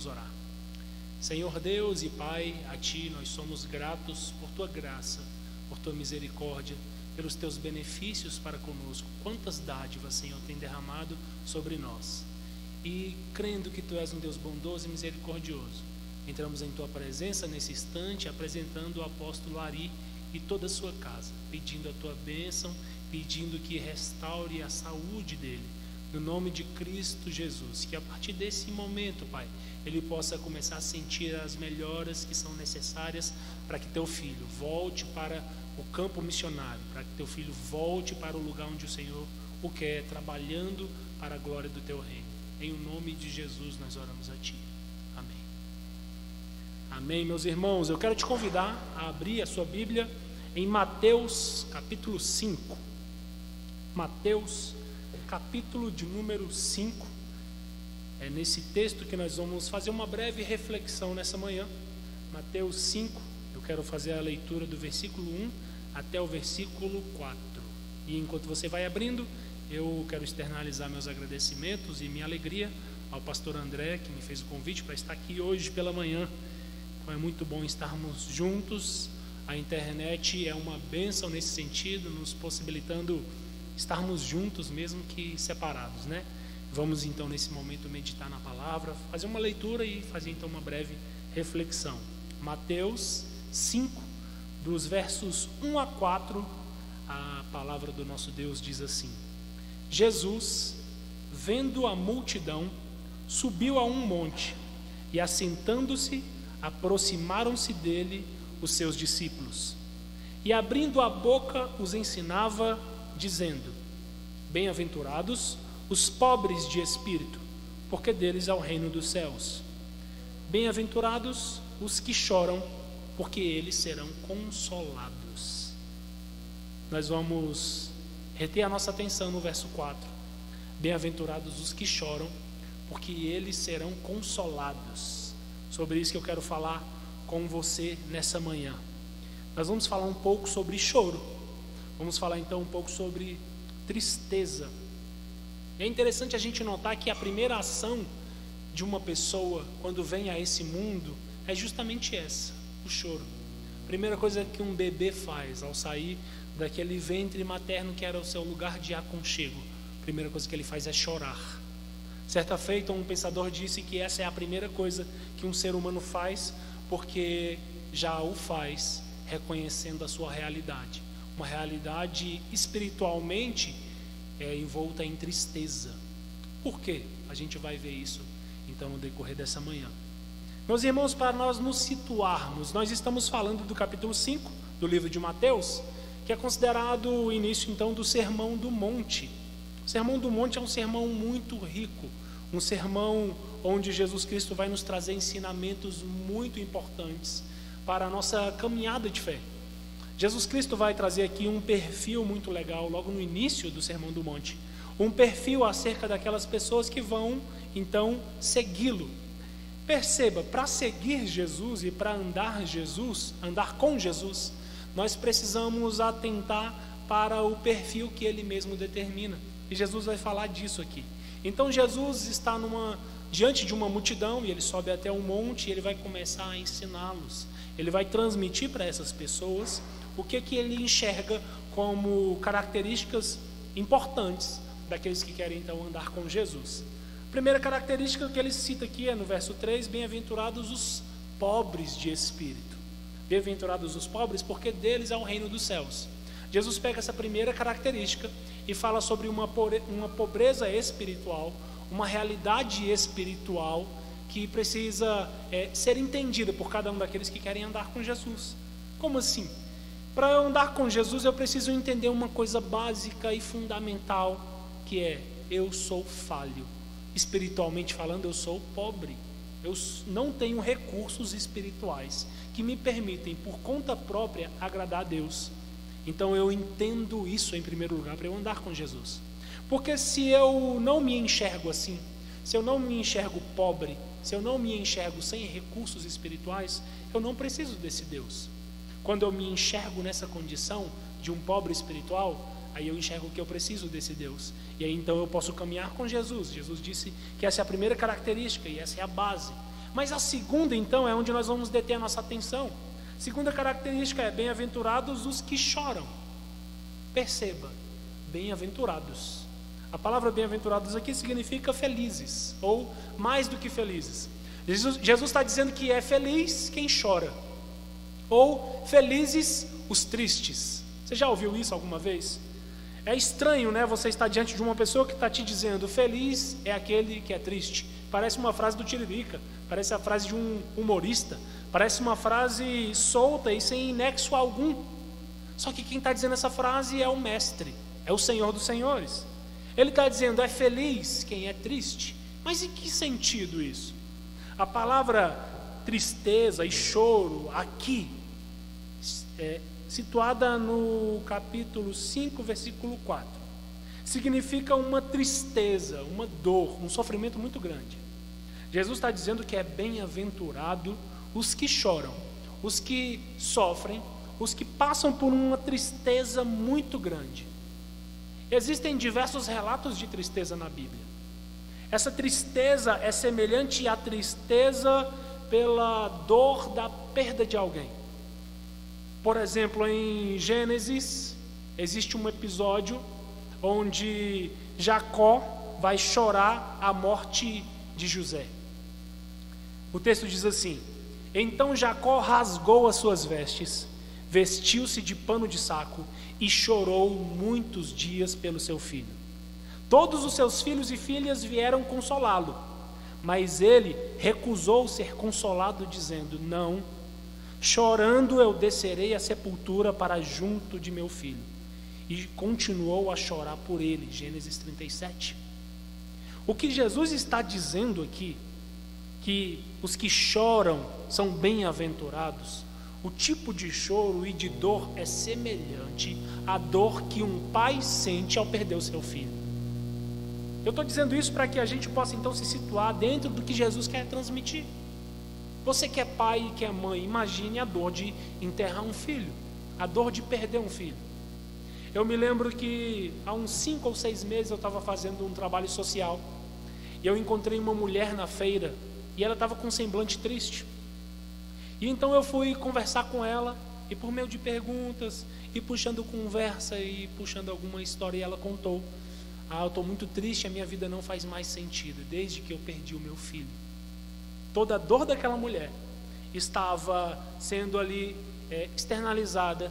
Vamos orar. Senhor Deus e Pai, a Ti nós somos gratos por Tua graça, por Tua misericórdia, pelos Teus benefícios para conosco. Quantas dádivas, Senhor, tem derramado sobre nós. E crendo que Tu és um Deus bondoso e misericordioso, entramos em Tua presença nesse instante, apresentando o apóstolo Ari e toda a sua casa, pedindo a Tua bênção, pedindo que restaure a saúde dele no nome de Cristo Jesus. Que a partir desse momento, Pai, ele possa começar a sentir as melhoras que são necessárias para que teu filho volte para o campo missionário, para que teu filho volte para o lugar onde o Senhor o quer, trabalhando para a glória do teu reino. Em o nome de Jesus nós oramos a ti. Amém. Amém, meus irmãos. Eu quero te convidar a abrir a sua Bíblia em Mateus capítulo 5. Mateus capítulo de número 5. É nesse texto que nós vamos fazer uma breve reflexão nessa manhã. Mateus 5, eu quero fazer a leitura do versículo 1 até o versículo 4. E enquanto você vai abrindo, eu quero externalizar meus agradecimentos e minha alegria ao pastor André, que me fez o convite para estar aqui hoje pela manhã. Então é muito bom estarmos juntos. A internet é uma bênção nesse sentido, nos possibilitando estarmos juntos, mesmo que separados, né? Vamos então nesse momento meditar na palavra, fazer uma leitura e fazer então uma breve reflexão. Mateus 5, dos versos 1 a 4, a palavra do nosso Deus diz assim: Jesus, vendo a multidão, subiu a um monte e, assentando-se, aproximaram-se dele os seus discípulos. E abrindo a boca, os ensinava dizendo: Bem-aventurados os pobres de espírito, porque deles é o reino dos céus. Bem-aventurados os que choram, porque eles serão consolados. Nós vamos reter a nossa atenção no verso 4. Bem-aventurados os que choram, porque eles serão consolados. Sobre isso que eu quero falar com você nessa manhã. Nós vamos falar um pouco sobre choro. Vamos falar então um pouco sobre tristeza. é interessante a gente notar que a primeira ação de uma pessoa quando vem a esse mundo é justamente essa, o choro. A primeira coisa que um bebê faz ao sair daquele ventre materno que era o seu lugar de aconchego, a primeira coisa que ele faz é chorar. Certa feita, um pensador disse que essa é a primeira coisa que um ser humano faz, porque já o faz reconhecendo a sua realidade uma realidade espiritualmente é, envolta em tristeza. Por quê? A gente vai ver isso então no decorrer dessa manhã. Meus irmãos, para nós nos situarmos, nós estamos falando do capítulo 5 do livro de Mateus, que é considerado o início então do Sermão do Monte. O Sermão do Monte é um sermão muito rico, um sermão onde Jesus Cristo vai nos trazer ensinamentos muito importantes para a nossa caminhada de fé. Jesus Cristo vai trazer aqui um perfil muito legal logo no início do Sermão do Monte. Um perfil acerca daquelas pessoas que vão então segui-lo. Perceba, para seguir Jesus e para andar Jesus, andar com Jesus, nós precisamos atentar para o perfil que ele mesmo determina. E Jesus vai falar disso aqui. Então Jesus está numa diante de uma multidão e ele sobe até um monte e ele vai começar a ensiná-los. Ele vai transmitir para essas pessoas o que, que ele enxerga como características importantes daqueles que querem então andar com Jesus. A primeira característica que ele cita aqui é no verso 3: Bem-aventurados os pobres de espírito. Bem-aventurados os pobres, porque deles é o reino dos céus. Jesus pega essa primeira característica e fala sobre uma, uma pobreza espiritual, uma realidade espiritual que precisa é, ser entendida por cada um daqueles que querem andar com Jesus. Como assim? Para eu andar com Jesus, eu preciso entender uma coisa básica e fundamental, que é eu sou falho. Espiritualmente falando, eu sou pobre. Eu não tenho recursos espirituais que me permitem, por conta própria, agradar a Deus. Então eu entendo isso em primeiro lugar para eu andar com Jesus. Porque se eu não me enxergo assim, se eu não me enxergo pobre, se eu não me enxergo sem recursos espirituais, eu não preciso desse Deus. Quando eu me enxergo nessa condição de um pobre espiritual, aí eu enxergo que eu preciso desse Deus. E aí então eu posso caminhar com Jesus. Jesus disse que essa é a primeira característica e essa é a base. Mas a segunda, então, é onde nós vamos deter a nossa atenção. Segunda característica é bem-aventurados os que choram. Perceba, bem-aventurados. A palavra bem-aventurados aqui significa felizes, ou mais do que felizes. Jesus, Jesus está dizendo que é feliz quem chora, ou felizes os tristes. Você já ouviu isso alguma vez? É estranho, né? Você estar diante de uma pessoa que está te dizendo feliz é aquele que é triste. Parece uma frase do Tiririca, parece a frase de um humorista, parece uma frase solta e sem nexo algum. Só que quem está dizendo essa frase é o Mestre, é o Senhor dos Senhores. Ele está dizendo: é feliz quem é triste. Mas em que sentido isso? A palavra tristeza e choro aqui, é, situada no capítulo 5, versículo 4, significa uma tristeza, uma dor, um sofrimento muito grande. Jesus está dizendo que é bem-aventurado os que choram, os que sofrem, os que passam por uma tristeza muito grande. Existem diversos relatos de tristeza na Bíblia. Essa tristeza é semelhante à tristeza pela dor da perda de alguém. Por exemplo, em Gênesis, existe um episódio onde Jacó vai chorar a morte de José. O texto diz assim: Então Jacó rasgou as suas vestes, vestiu-se de pano de saco e chorou muitos dias pelo seu filho. Todos os seus filhos e filhas vieram consolá-lo, mas ele recusou ser consolado, dizendo: Não, chorando eu descerei à sepultura para junto de meu filho. E continuou a chorar por ele. Gênesis 37. O que Jesus está dizendo aqui que os que choram são bem-aventurados, o tipo de choro e de dor é semelhante à dor que um pai sente ao perder o seu filho. Eu estou dizendo isso para que a gente possa então se situar dentro do que Jesus quer transmitir. Você que é pai e que é mãe, imagine a dor de enterrar um filho, a dor de perder um filho. Eu me lembro que há uns cinco ou seis meses eu estava fazendo um trabalho social e eu encontrei uma mulher na feira e ela estava com um semblante triste. E então eu fui conversar com ela, e por meio de perguntas, e puxando conversa, e puxando alguma história, e ela contou: Ah, eu estou muito triste, a minha vida não faz mais sentido, desde que eu perdi o meu filho. Toda a dor daquela mulher estava sendo ali é, externalizada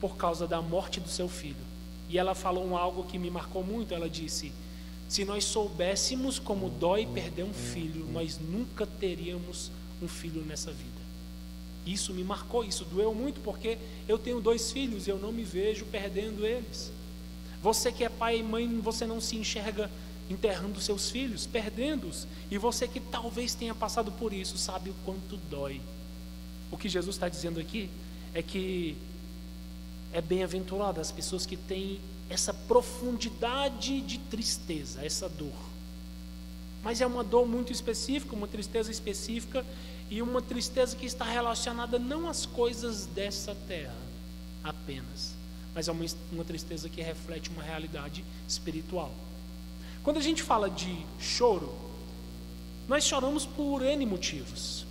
por causa da morte do seu filho. E ela falou algo que me marcou muito. Ela disse: se nós soubéssemos como dói perder um filho, nós nunca teríamos um filho nessa vida. Isso me marcou, isso doeu muito, porque eu tenho dois filhos e eu não me vejo perdendo eles. Você que é pai e mãe, você não se enxerga enterrando seus filhos, perdendo-os. E você que talvez tenha passado por isso, sabe o quanto dói. O que Jesus está dizendo aqui é que é bem-aventurado as pessoas que têm essa profundidade de tristeza, essa dor. Mas é uma dor muito específica, uma tristeza específica e uma tristeza que está relacionada não às coisas dessa terra apenas, mas é uma, uma tristeza que reflete uma realidade espiritual. Quando a gente fala de choro, nós choramos por N motivos.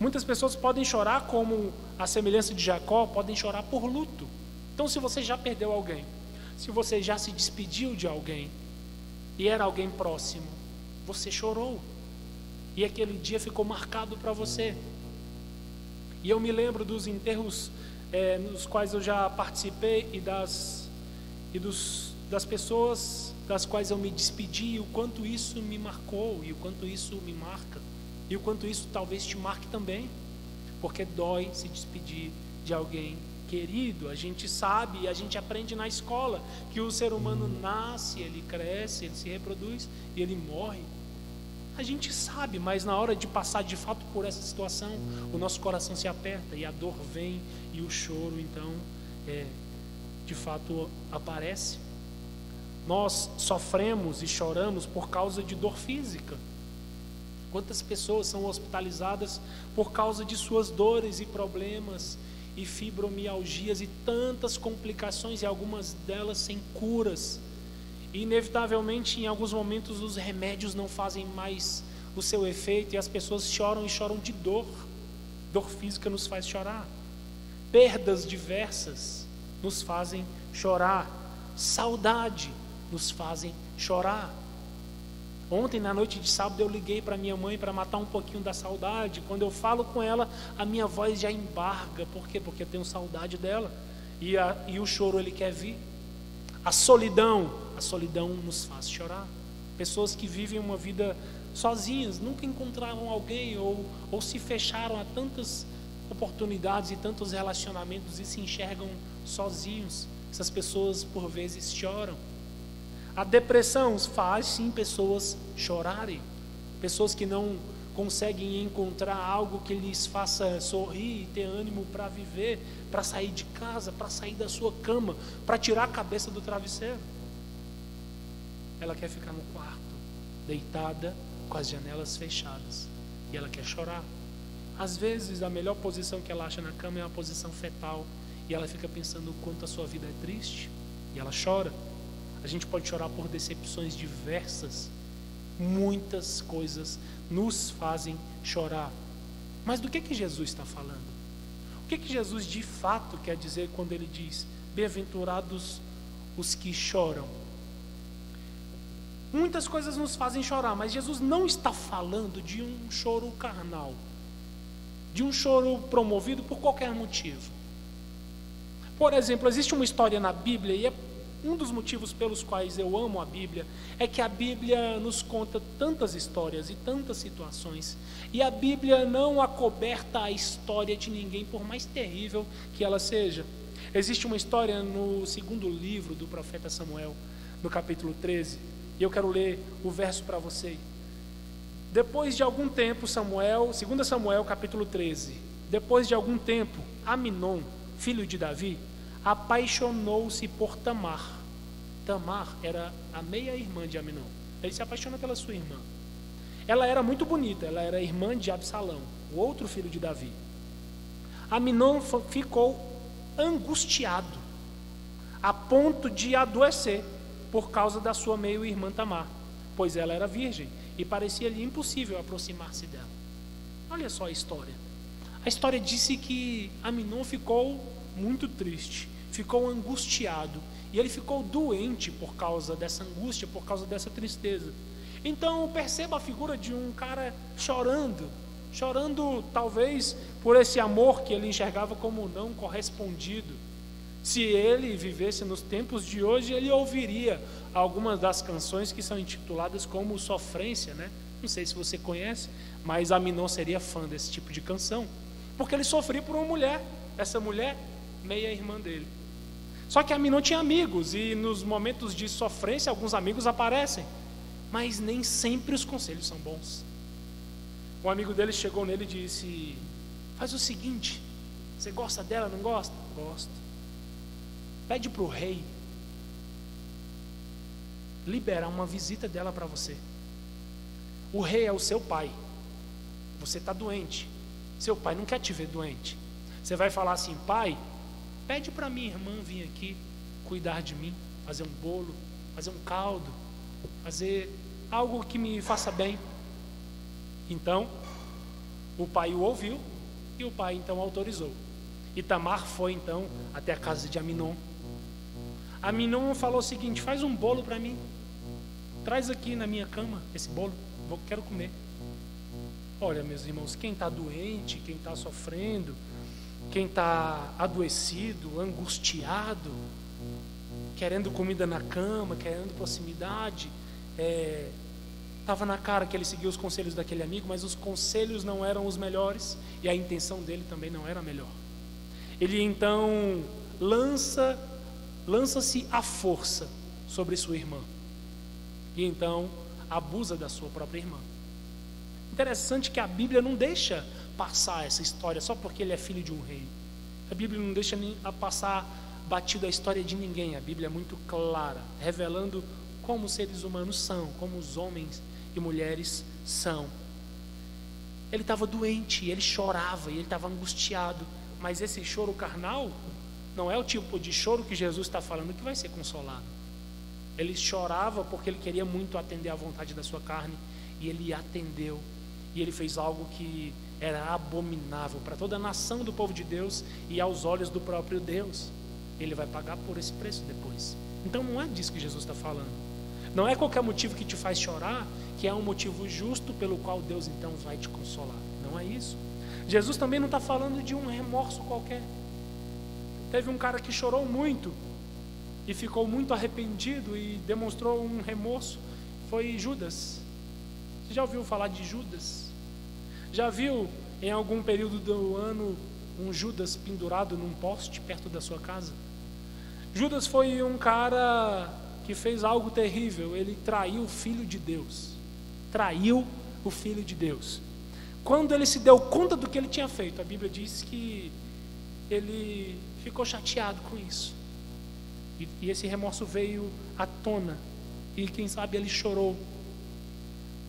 Muitas pessoas podem chorar como a semelhança de Jacó, podem chorar por luto. Então, se você já perdeu alguém, se você já se despediu de alguém e era alguém próximo, você chorou. E aquele dia ficou marcado para você. E eu me lembro dos enterros é, nos quais eu já participei e das, e dos, das pessoas das quais eu me despedi, e o quanto isso me marcou, e o quanto isso me marca, e o quanto isso talvez te marque também, porque dói se despedir de alguém querido, a gente sabe, a gente aprende na escola que o ser humano nasce, ele cresce, ele se reproduz e ele morre. A gente sabe, mas na hora de passar de fato por essa situação, o nosso coração se aperta e a dor vem e o choro então é, de fato aparece. Nós sofremos e choramos por causa de dor física. Quantas pessoas são hospitalizadas por causa de suas dores e problemas e fibromialgias e tantas complicações, e algumas delas sem curas. E, inevitavelmente, em alguns momentos, os remédios não fazem mais o seu efeito e as pessoas choram e choram de dor. Dor física nos faz chorar. Perdas diversas nos fazem chorar. Saudade nos fazem chorar. Ontem, na noite de sábado, eu liguei para minha mãe para matar um pouquinho da saudade. Quando eu falo com ela, a minha voz já embarga. Por quê? Porque eu tenho saudade dela. E, a, e o choro ele quer vir. A solidão, a solidão nos faz chorar. Pessoas que vivem uma vida sozinhas, nunca encontraram alguém ou, ou se fecharam a tantas oportunidades e tantos relacionamentos e se enxergam sozinhos. Essas pessoas por vezes choram. A depressão faz sim pessoas chorarem, pessoas que não conseguem encontrar algo que lhes faça sorrir e ter ânimo para viver, para sair de casa, para sair da sua cama, para tirar a cabeça do travesseiro. Ela quer ficar no quarto, deitada, com as janelas fechadas, e ela quer chorar. Às vezes, a melhor posição que ela acha na cama é uma posição fetal, e ela fica pensando o quanto a sua vida é triste, e ela chora. A gente pode chorar por decepções diversas. Muitas coisas nos fazem chorar. Mas do que que Jesus está falando? O que que Jesus de fato quer dizer quando ele diz: "Bem-aventurados os que choram"? Muitas coisas nos fazem chorar, mas Jesus não está falando de um choro carnal, de um choro promovido por qualquer motivo. Por exemplo, existe uma história na Bíblia, e é um dos motivos pelos quais eu amo a Bíblia é que a Bíblia nos conta tantas histórias e tantas situações, e a Bíblia não acoberta a história de ninguém, por mais terrível que ela seja. Existe uma história no segundo livro do profeta Samuel, no capítulo 13, e eu quero ler o verso para você. Depois de algum tempo, Samuel, 2 Samuel, capítulo 13. Depois de algum tempo, Aminon, filho de Davi, apaixonou-se por Tamar. Tamar era a meia-irmã de Aminon. Ele se apaixona pela sua irmã. Ela era muito bonita, ela era irmã de Absalão, o outro filho de Davi. Aminon ficou angustiado, a ponto de adoecer por causa da sua meia-irmã Tamar, pois ela era virgem e parecia-lhe impossível aproximar-se dela. Olha só a história. A história disse que Aminon ficou muito triste, ficou angustiado e ele ficou doente por causa dessa angústia, por causa dessa tristeza. Então perceba a figura de um cara chorando, chorando talvez por esse amor que ele enxergava como não correspondido. Se ele vivesse nos tempos de hoje, ele ouviria algumas das canções que são intituladas como Sofrência, né? Não sei se você conhece, mas Aminon seria fã desse tipo de canção, porque ele sofria por uma mulher. Essa mulher meia-irmã dele. Só que Aminon tinha amigos, e nos momentos de sofrência, alguns amigos aparecem, mas nem sempre os conselhos são bons. Um amigo dele chegou nele e disse: Faz o seguinte, você gosta dela, não gosta? Gosto. Pede para o rei liberar uma visita dela para você. O rei é o seu pai. Você está doente. Seu pai não quer te ver doente. Você vai falar assim, pai, Pede para minha irmã vir aqui cuidar de mim, fazer um bolo, fazer um caldo, fazer algo que me faça bem. Então, o pai o ouviu e o pai então autorizou. E Tamar foi então até a casa de Aminon. Aminon falou o seguinte: faz um bolo para mim, traz aqui na minha cama esse bolo, vou, quero comer. Olha, meus irmãos, quem está doente, quem está sofrendo, quem está adoecido, angustiado, querendo comida na cama, querendo proximidade, estava é, na cara que ele seguia os conselhos daquele amigo, mas os conselhos não eram os melhores e a intenção dele também não era a melhor. Ele então lança lança-se à força sobre sua irmã e então abusa da sua própria irmã. Interessante que a Bíblia não deixa passar essa história só porque ele é filho de um rei. A Bíblia não deixa nem a passar batido a história de ninguém. A Bíblia é muito clara, revelando como os seres humanos são, como os homens e mulheres são. Ele estava doente, ele chorava, ele estava angustiado, mas esse choro carnal não é o tipo de choro que Jesus está falando que vai ser consolado. Ele chorava porque ele queria muito atender à vontade da sua carne e ele atendeu. E ele fez algo que era abominável para toda a nação do povo de Deus e aos olhos do próprio Deus. Ele vai pagar por esse preço depois. Então não é disso que Jesus está falando. Não é qualquer motivo que te faz chorar que é um motivo justo pelo qual Deus então vai te consolar. Não é isso. Jesus também não está falando de um remorso qualquer. Teve um cara que chorou muito e ficou muito arrependido e demonstrou um remorso. Foi Judas. Você já ouviu falar de Judas? Já viu em algum período do ano um Judas pendurado num poste perto da sua casa? Judas foi um cara que fez algo terrível. Ele traiu o filho de Deus. Traiu o filho de Deus. Quando ele se deu conta do que ele tinha feito, a Bíblia diz que ele ficou chateado com isso. E, e esse remorso veio à tona. E quem sabe ele chorou.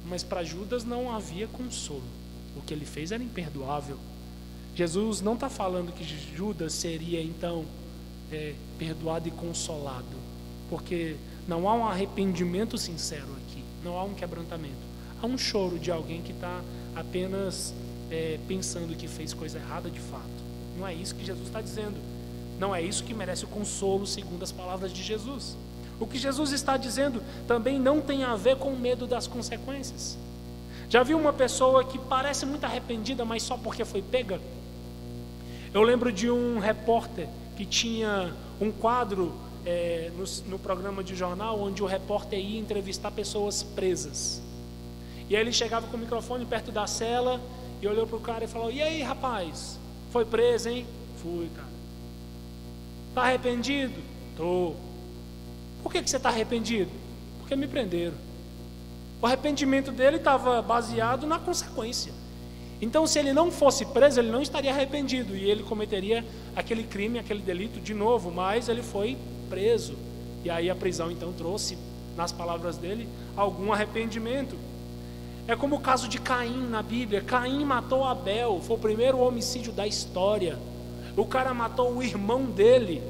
Mas para Judas não havia consolo. O que ele fez era imperdoável. Jesus não está falando que Judas seria então é, perdoado e consolado, porque não há um arrependimento sincero aqui, não há um quebrantamento, há um choro de alguém que está apenas é, pensando que fez coisa errada de fato. Não é isso que Jesus está dizendo. Não é isso que merece o consolo, segundo as palavras de Jesus. O que Jesus está dizendo também não tem a ver com medo das consequências. Já viu uma pessoa que parece muito arrependida, mas só porque foi pega? Eu lembro de um repórter que tinha um quadro é, no, no programa de jornal onde o repórter ia entrevistar pessoas presas. E aí ele chegava com o microfone perto da cela e olhou para o cara e falou: E aí, rapaz? Foi preso, hein? Fui, cara. Está arrependido? Estou. Por que, que você está arrependido? Porque me prenderam. O arrependimento dele estava baseado na consequência. Então, se ele não fosse preso, ele não estaria arrependido e ele cometeria aquele crime, aquele delito de novo, mas ele foi preso. E aí a prisão então trouxe, nas palavras dele, algum arrependimento. É como o caso de Caim na Bíblia. Caim matou Abel, foi o primeiro homicídio da história. O cara matou o irmão dele.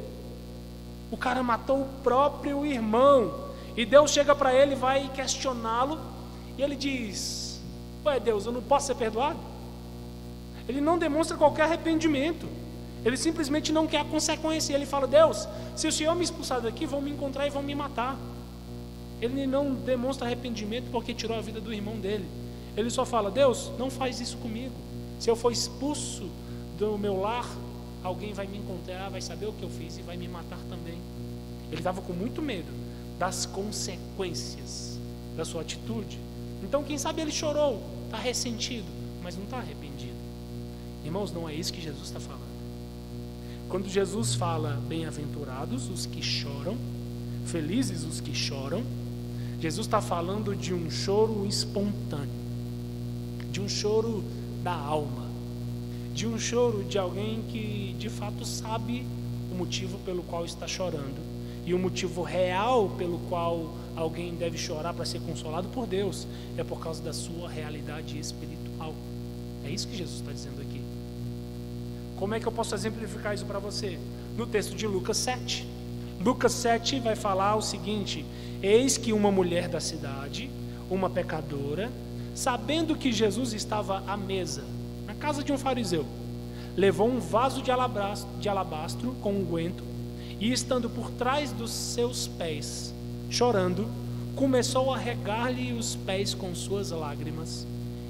O cara matou o próprio irmão. E Deus chega para ele, vai questioná-lo, e ele diz: Ué, Deus, eu não posso ser perdoado? Ele não demonstra qualquer arrependimento. Ele simplesmente não quer a consequência. Ele fala: Deus, se o Senhor me expulsar daqui, vão me encontrar e vão me matar. Ele não demonstra arrependimento porque tirou a vida do irmão dele. Ele só fala: Deus, não faz isso comigo. Se eu for expulso do meu lar, alguém vai me encontrar, vai saber o que eu fiz e vai me matar também. Ele estava com muito medo das consequências da sua atitude. Então, quem sabe ele chorou, está ressentido, mas não está arrependido. Irmãos, não é isso que Jesus está falando. Quando Jesus fala bem-aventurados os que choram, felizes os que choram, Jesus está falando de um choro espontâneo, de um choro da alma, de um choro de alguém que de fato sabe o motivo pelo qual está chorando e o motivo real pelo qual alguém deve chorar para ser consolado por Deus é por causa da sua realidade espiritual. É isso que Jesus está dizendo aqui. Como é que eu posso exemplificar isso para você? No texto de Lucas 7. Lucas 7 vai falar o seguinte: Eis que uma mulher da cidade, uma pecadora, sabendo que Jesus estava à mesa casa de um fariseu, levou um vaso de alabastro, de alabastro com unguento e, estando por trás dos seus pés, chorando, começou a regar-lhe os pés com suas lágrimas,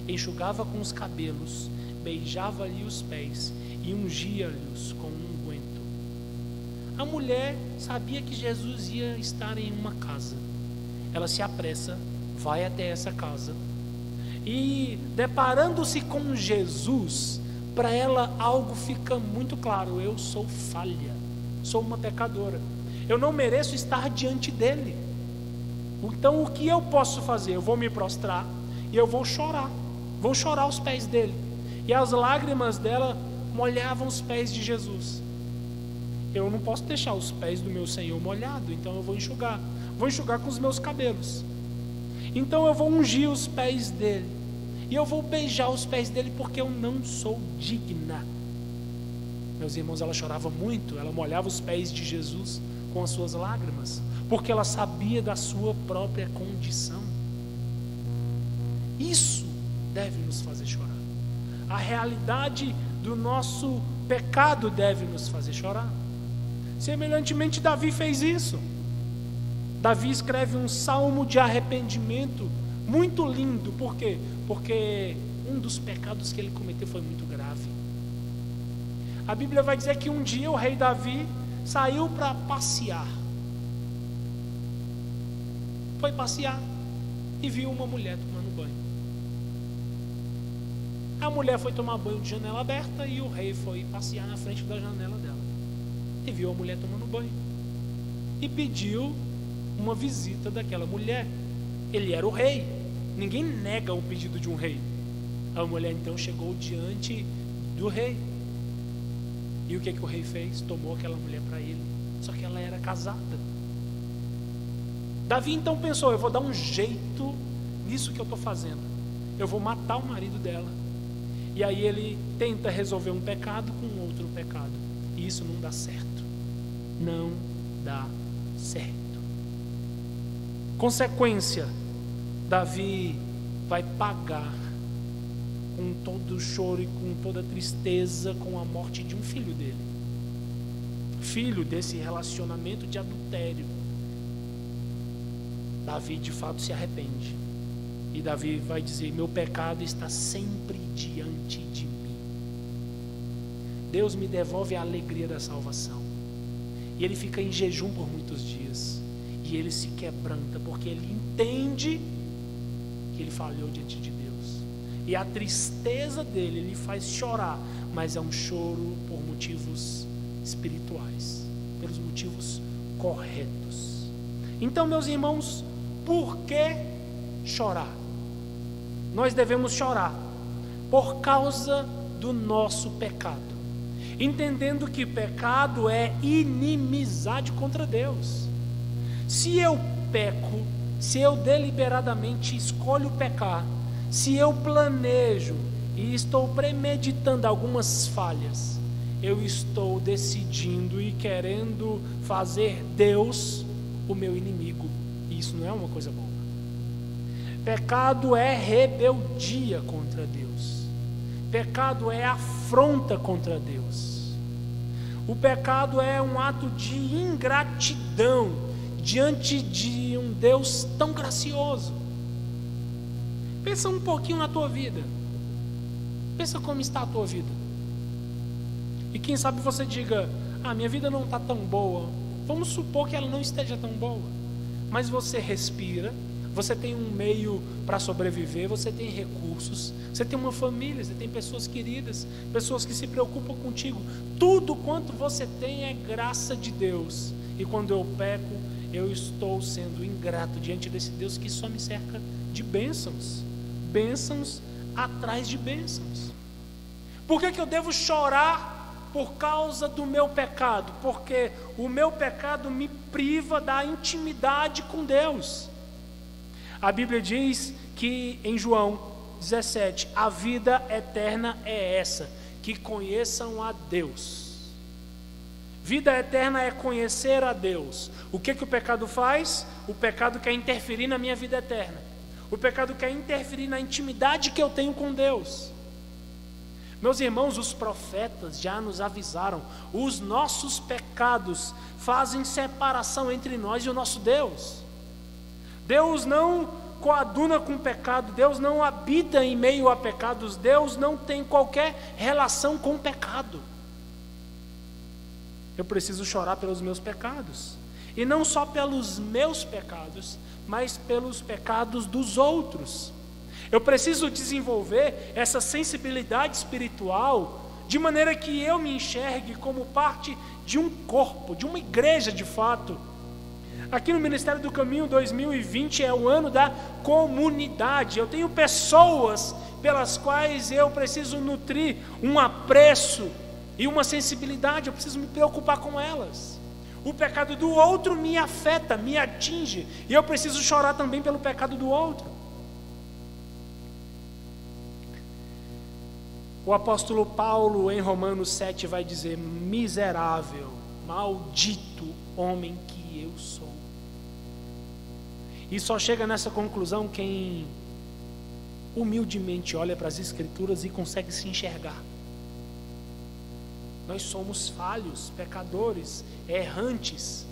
enxugava com os cabelos, beijava-lhe os pés e ungia-lhes com um unguento. A mulher sabia que Jesus ia estar em uma casa. Ela se apressa, vai até essa casa e deparando-se com Jesus, para ela algo fica muito claro: eu sou falha, sou uma pecadora, eu não mereço estar diante dele. Então o que eu posso fazer? Eu vou me prostrar e eu vou chorar, vou chorar aos pés dele. E as lágrimas dela molhavam os pés de Jesus. Eu não posso deixar os pés do meu Senhor molhados, então eu vou enxugar. Vou enxugar com os meus cabelos. Então eu vou ungir os pés dele. E eu vou beijar os pés dele porque eu não sou digna. Meus irmãos, ela chorava muito, ela molhava os pés de Jesus com as suas lágrimas, porque ela sabia da sua própria condição. Isso deve nos fazer chorar. A realidade do nosso pecado deve nos fazer chorar. Semelhantemente, Davi fez isso. Davi escreve um salmo de arrependimento muito lindo, por quê? Porque um dos pecados que ele cometeu foi muito grave. A Bíblia vai dizer que um dia o rei Davi saiu para passear. Foi passear e viu uma mulher tomando banho. A mulher foi tomar banho de janela aberta e o rei foi passear na frente da janela dela. E viu a mulher tomando banho. E pediu uma visita daquela mulher. Ele era o rei. Ninguém nega o pedido de um rei. A mulher então chegou diante do rei. E o que, que o rei fez? Tomou aquela mulher para ele. Só que ela era casada. Davi então pensou: eu vou dar um jeito nisso que eu estou fazendo. Eu vou matar o marido dela. E aí ele tenta resolver um pecado com outro pecado. E isso não dá certo. Não dá certo. Consequência: Davi vai pagar com todo o choro e com toda a tristeza com a morte de um filho dele. Filho desse relacionamento de adultério. Davi de fato se arrepende. E Davi vai dizer: Meu pecado está sempre diante de mim. Deus me devolve a alegria da salvação. E ele fica em jejum por muitos dias. E ele se quebranta, porque ele entende que ele falhou diante de Deus. E a tristeza dele lhe faz chorar, mas é um choro por motivos espirituais, pelos motivos corretos. Então, meus irmãos, por que chorar? Nós devemos chorar por causa do nosso pecado, entendendo que pecado é inimizade contra Deus. Se eu peco, se eu deliberadamente escolho pecar, se eu planejo e estou premeditando algumas falhas, eu estou decidindo e querendo fazer Deus o meu inimigo. E isso não é uma coisa boa. Pecado é rebeldia contra Deus. Pecado é afronta contra Deus. O pecado é um ato de ingratidão diante de um Deus tão gracioso. Pensa um pouquinho na tua vida. Pensa como está a tua vida. E quem sabe você diga: "Ah, minha vida não está tão boa". Vamos supor que ela não esteja tão boa. Mas você respira, você tem um meio para sobreviver, você tem recursos, você tem uma família, você tem pessoas queridas, pessoas que se preocupam contigo. Tudo quanto você tem é graça de Deus. E quando eu peco, eu estou sendo ingrato diante desse Deus que só me cerca de bênçãos bênçãos atrás de bênçãos. Por que, que eu devo chorar por causa do meu pecado? Porque o meu pecado me priva da intimidade com Deus. A Bíblia diz que em João 17, a vida eterna é essa, que conheçam a Deus. Vida eterna é conhecer a Deus. O que que o pecado faz? O pecado quer interferir na minha vida eterna. O pecado quer interferir na intimidade que eu tenho com Deus. Meus irmãos, os profetas já nos avisaram: os nossos pecados fazem separação entre nós e o nosso Deus. Deus não coaduna com o pecado, Deus não habita em meio a pecados, Deus não tem qualquer relação com o pecado. Eu preciso chorar pelos meus pecados, e não só pelos meus pecados, mas pelos pecados dos outros. Eu preciso desenvolver essa sensibilidade espiritual de maneira que eu me enxergue como parte de um corpo, de uma igreja de fato. Aqui no Ministério do Caminho 2020 é o ano da comunidade. Eu tenho pessoas pelas quais eu preciso nutrir um apreço e uma sensibilidade, eu preciso me preocupar com elas. O pecado do outro me afeta, me atinge, e eu preciso chorar também pelo pecado do outro. O apóstolo Paulo, em Romanos 7, vai dizer: Miserável, maldito homem que eu sou. E só chega nessa conclusão quem humildemente olha para as Escrituras e consegue se enxergar. Nós somos falhos, pecadores, errantes.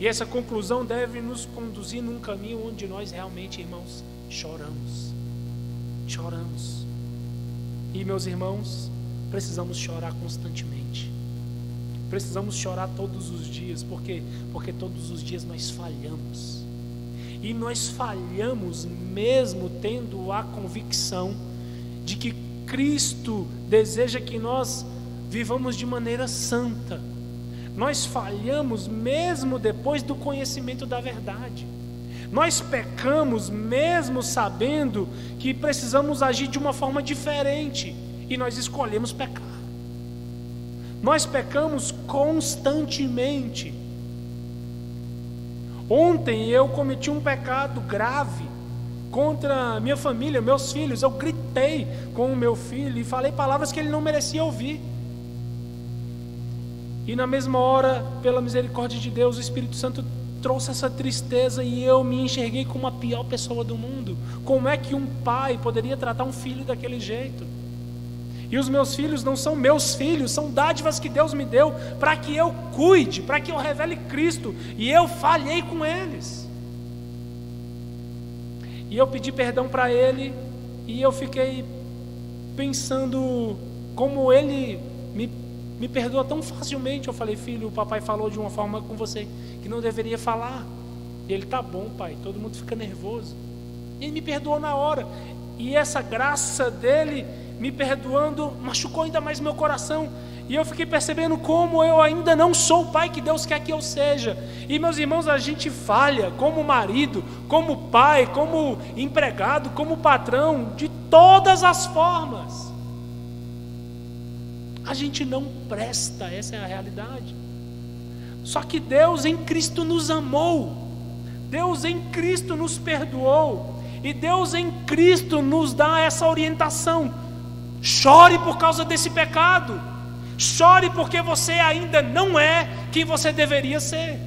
E essa conclusão deve nos conduzir num caminho onde nós realmente, irmãos, choramos. Choramos. E, meus irmãos, precisamos chorar constantemente. Precisamos chorar todos os dias, por quê? Porque todos os dias nós falhamos. E nós falhamos mesmo tendo a convicção de que Cristo deseja que nós vivamos de maneira santa. Nós falhamos mesmo depois do conhecimento da verdade. Nós pecamos mesmo sabendo que precisamos agir de uma forma diferente e nós escolhemos pecar. Nós pecamos constantemente. Ontem eu cometi um pecado grave contra minha família, meus filhos. Eu gritei com o meu filho e falei palavras que ele não merecia ouvir. E na mesma hora, pela misericórdia de Deus, o Espírito Santo trouxe essa tristeza e eu me enxerguei como a pior pessoa do mundo. Como é que um pai poderia tratar um filho daquele jeito? E os meus filhos não são meus filhos, são dádivas que Deus me deu para que eu cuide, para que eu revele Cristo. E eu falhei com eles. E eu pedi perdão para ele, e eu fiquei pensando como ele me, me perdoa tão facilmente. Eu falei, filho, o papai falou de uma forma com você que não deveria falar. E ele, tá bom, pai, todo mundo fica nervoso. E ele me perdoou na hora. E essa graça dele me perdoando, machucou ainda mais meu coração. E eu fiquei percebendo como eu ainda não sou o pai que Deus quer que eu seja. E meus irmãos, a gente falha como marido, como pai, como empregado, como patrão, de todas as formas. A gente não presta, essa é a realidade. Só que Deus em Cristo nos amou, Deus em Cristo nos perdoou, e Deus em Cristo nos dá essa orientação Chore por causa desse pecado. Chore porque você ainda não é quem você deveria ser.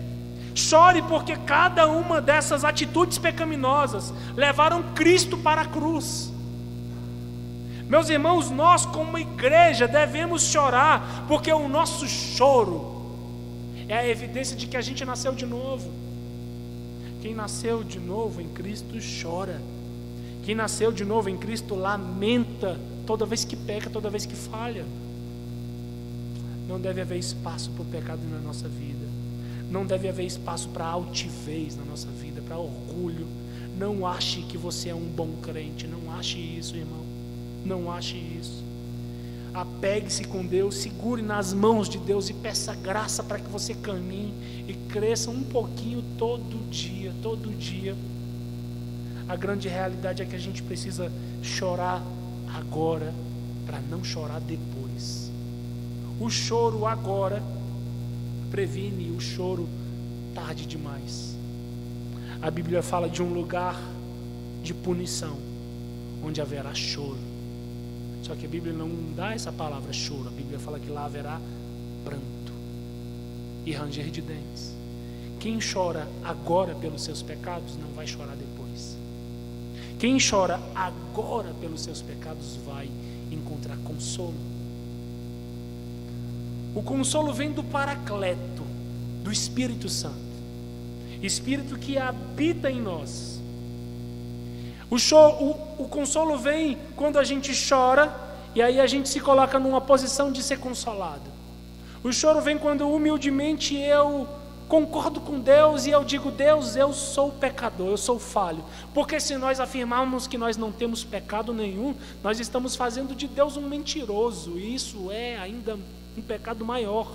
Chore porque cada uma dessas atitudes pecaminosas levaram Cristo para a cruz. Meus irmãos, nós como igreja devemos chorar, porque o nosso choro é a evidência de que a gente nasceu de novo. Quem nasceu de novo em Cristo chora. Quem nasceu de novo em Cristo lamenta toda vez que peca, toda vez que falha. Não deve haver espaço para o pecado na nossa vida. Não deve haver espaço para altivez na nossa vida, para orgulho. Não ache que você é um bom crente. Não ache isso, irmão. Não ache isso. Apegue-se com Deus, segure nas mãos de Deus e peça graça para que você caminhe e cresça um pouquinho todo dia, todo dia. A grande realidade é que a gente precisa chorar agora para não chorar depois. O choro agora previne o choro tarde demais. A Bíblia fala de um lugar de punição, onde haverá choro. Só que a Bíblia não dá essa palavra choro, a Bíblia fala que lá haverá pranto e ranger de dentes. Quem chora agora pelos seus pecados não vai chorar depois. Quem chora agora pelos seus pecados vai encontrar consolo. O consolo vem do Paracleto, do Espírito Santo, Espírito que habita em nós. O, o, o consolo vem quando a gente chora e aí a gente se coloca numa posição de ser consolado. O choro vem quando humildemente eu concordo com Deus e eu digo: Deus, eu sou pecador, eu sou falho. Porque se nós afirmarmos que nós não temos pecado nenhum, nós estamos fazendo de Deus um mentiroso, e isso é ainda um pecado maior.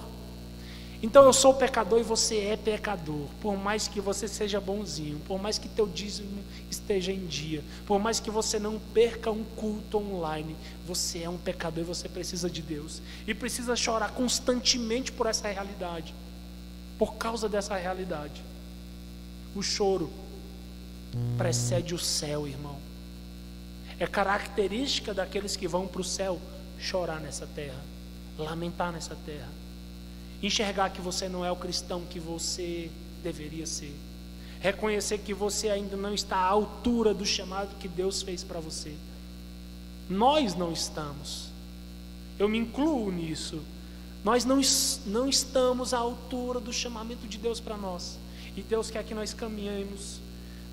Então eu sou pecador e você é pecador. Por mais que você seja bonzinho, por mais que teu dízimo esteja em dia, por mais que você não perca um culto online, você é um pecador e você precisa de Deus. E precisa chorar constantemente por essa realidade por causa dessa realidade. O choro precede o céu, irmão. É característica daqueles que vão para o céu chorar nessa terra, lamentar nessa terra, enxergar que você não é o cristão que você deveria ser, reconhecer que você ainda não está à altura do chamado que Deus fez para você. Nós não estamos. Eu me incluo nisso. Nós não, não estamos à altura do chamamento de Deus para nós. E Deus quer que nós caminhemos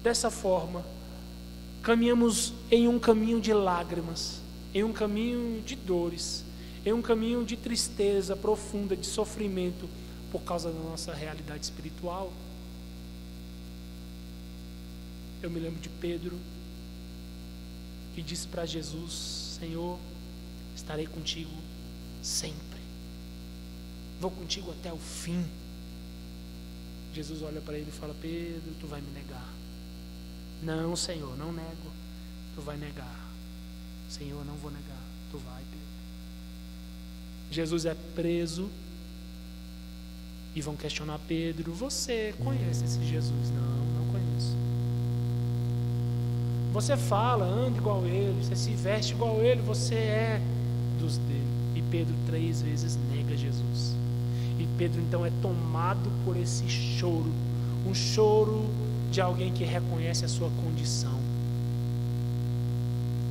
dessa forma. Caminhamos em um caminho de lágrimas, em um caminho de dores, em um caminho de tristeza profunda, de sofrimento, por causa da nossa realidade espiritual. Eu me lembro de Pedro, que disse para Jesus: Senhor, estarei contigo sempre, vou contigo até o fim. Jesus olha para ele e fala: Pedro, tu vai me negar. Não, Senhor, não nego. Tu vai negar. Senhor, não vou negar. Tu vai. Jesus é preso e vão questionar Pedro: Você conhece esse Jesus? Não, não conheço. Você fala, anda igual ele, você se veste igual ele, você é dos dele. E Pedro três vezes nega Jesus. E Pedro então é tomado por esse choro, um choro de alguém que reconhece a sua condição.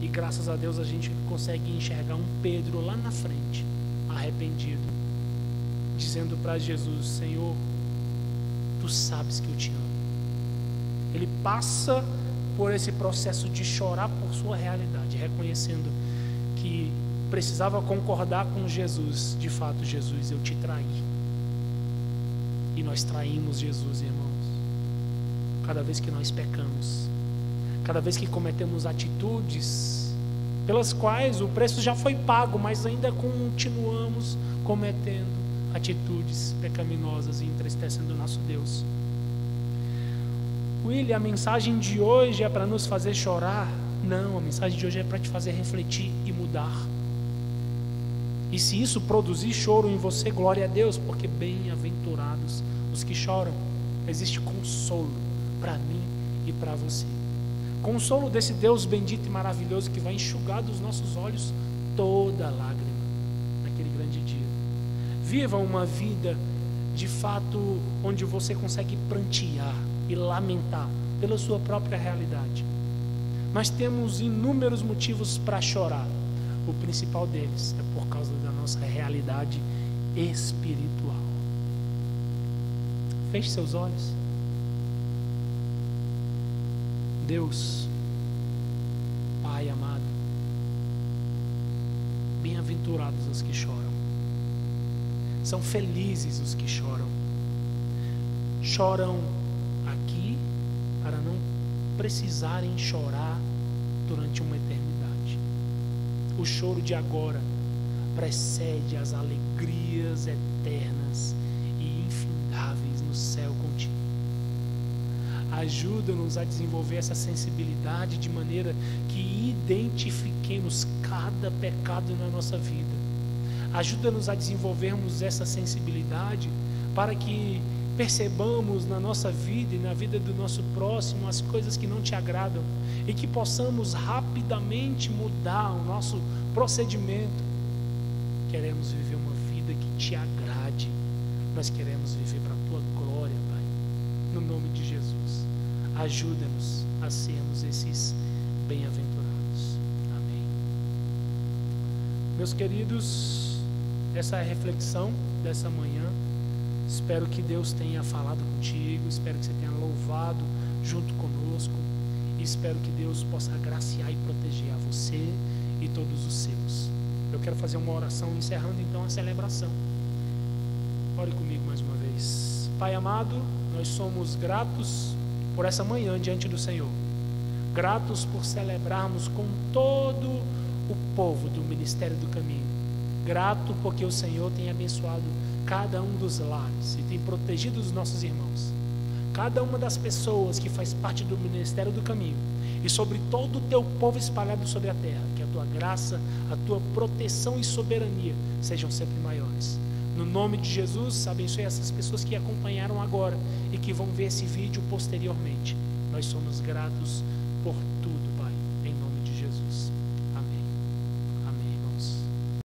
E graças a Deus a gente consegue enxergar um Pedro lá na frente, arrependido, dizendo para Jesus: Senhor, tu sabes que eu te amo. Ele passa por esse processo de chorar por sua realidade, reconhecendo que precisava concordar com Jesus. De fato, Jesus, eu te traí. E nós traímos Jesus, irmãos. Cada vez que nós pecamos, cada vez que cometemos atitudes pelas quais o preço já foi pago, mas ainda continuamos cometendo atitudes pecaminosas e entristecendo o nosso Deus. William, a mensagem de hoje é para nos fazer chorar? Não, a mensagem de hoje é para te fazer refletir e mudar. E se isso produzir choro em você, glória a Deus, porque bem-aventurados os que choram. Existe consolo para mim e para você. Consolo desse Deus bendito e maravilhoso que vai enxugar dos nossos olhos toda lágrima naquele grande dia. Viva uma vida de fato onde você consegue prantear e lamentar pela sua própria realidade. Mas temos inúmeros motivos para chorar. O principal deles é por causa da nossa realidade espiritual. Feche seus olhos. Deus, Pai amado, bem-aventurados os que choram. São felizes os que choram. Choram aqui para não precisarem chorar durante uma eternidade. O choro de agora precede as alegrias eternas e infindáveis no céu. Ajuda-nos a desenvolver essa sensibilidade de maneira que identifiquemos cada pecado na nossa vida. Ajuda-nos a desenvolvermos essa sensibilidade para que percebamos na nossa vida e na vida do nosso próximo as coisas que não te agradam e que possamos rapidamente mudar o nosso procedimento. Queremos viver uma vida que te agrade, nós queremos viver para a tua glória, Pai, no nome de Jesus. Ajuda-nos a sermos esses bem-aventurados. Amém. Meus queridos, essa é a reflexão dessa manhã. Espero que Deus tenha falado contigo, espero que você tenha louvado junto conosco e espero que Deus possa agraciar e proteger a você e todos os seus. Eu quero fazer uma oração encerrando então a celebração. Ore comigo mais uma vez. Pai amado, nós somos gratos por essa manhã diante do Senhor. Gratos por celebrarmos com todo o povo do Ministério do Caminho. Grato porque o Senhor tem abençoado cada um dos lares e tem protegido os nossos irmãos. Cada uma das pessoas que faz parte do Ministério do Caminho e sobre todo o teu povo espalhado sobre a terra, que a tua graça, a tua proteção e soberania sejam sempre maiores. No nome de Jesus, abençoe essas pessoas que acompanharam agora e que vão ver esse vídeo posteriormente. Nós somos gratos por